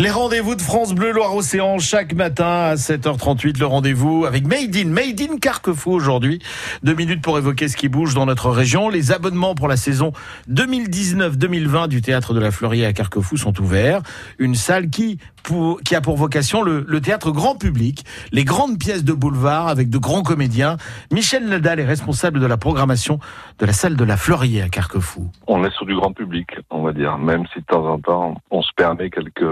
Les rendez-vous de France Bleu Loire-Océan chaque matin à 7h38. Le rendez-vous avec Made in, Made in Carquefou aujourd'hui. Deux minutes pour évoquer ce qui bouge dans notre région. Les abonnements pour la saison 2019-2020 du théâtre de la Fleurier à Carquefou sont ouverts. Une salle qui, qui a pour vocation le, le théâtre grand public, les grandes pièces de boulevard avec de grands comédiens. Michel Nadal est responsable de la programmation de la salle de la Fleurier à Carquefou. On est sur du grand public, on va dire, même si de temps en temps on se permet quelques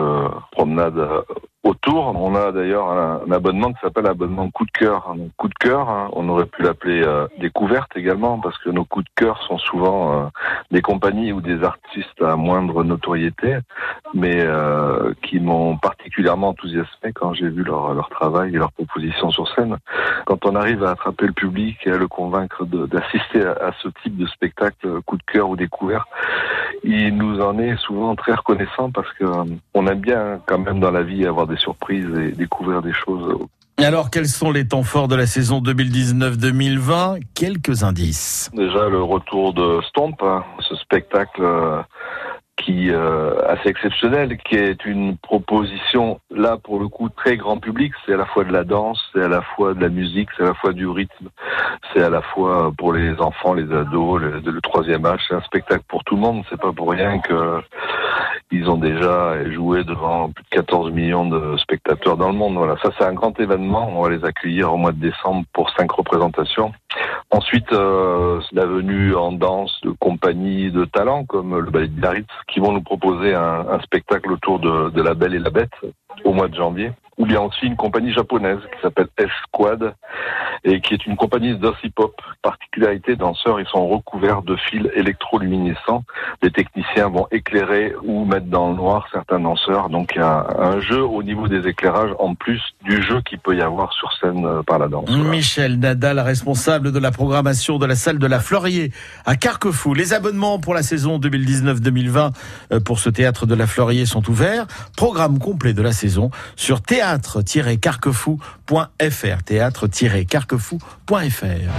promenade euh, autour. On a d'ailleurs un, abonnement qui s'appelle abonnement coup de cœur. Coup de cœur, hein, on aurait pu l'appeler euh, découverte également, parce que nos coups de cœur sont souvent euh, des compagnies ou des artistes à moindre notoriété, mais qui m'ont particulièrement enthousiasmé quand j'ai vu leur, leur travail et leurs propositions sur scène. Quand on arrive à attraper le public et à le convaincre d'assister à, à, ce type de spectacle coup de cœur ou découvert, il nous en est souvent très reconnaissant parce que on aime bien quand même dans la vie avoir des surprises et découvrir des choses. Alors, quels sont les temps forts de la saison 2019-2020 Quelques indices. Déjà, le retour de Stomp, hein, ce spectacle euh, qui euh, assez exceptionnel, qui est une proposition là pour le coup très grand public. C'est à la fois de la danse, c'est à la fois de la musique, c'est à la fois du rythme, c'est à la fois pour les enfants, les ados, le, le troisième âge. C'est un spectacle pour tout le monde. C'est pas pour rien que ils ont déjà joué devant plus de 14 millions de spectateurs dans le monde. Voilà, ça c'est un grand événement. On va les accueillir au mois de décembre pour cinq représentations. Ensuite, euh, la venue en danse de compagnies de talents comme le Ballet de qui vont nous proposer un, spectacle autour de, de La Belle et la Bête au mois de janvier. Ou bien aussi une compagnie japonaise qui s'appelle S-Squad et qui est une compagnie de hip-hop. Particularité, danseurs, ils sont recouverts de fils électroluminescents. Les techniciens vont éclairer ou mettre dans le noir certains danseurs. Donc il y a un jeu au niveau des éclairages en plus du jeu qu'il peut y avoir sur scène euh, par la danse. Michel Nadal, responsable de la programmation de la salle de la Fleurier à Carquefou. Les abonnements pour la saison 2019-2020 euh, pour ce théâtre de la Fleurier sont ouverts. Programme complet de la saison sur théâtre-carquefou.fr. Théâtre-carquefou.fr.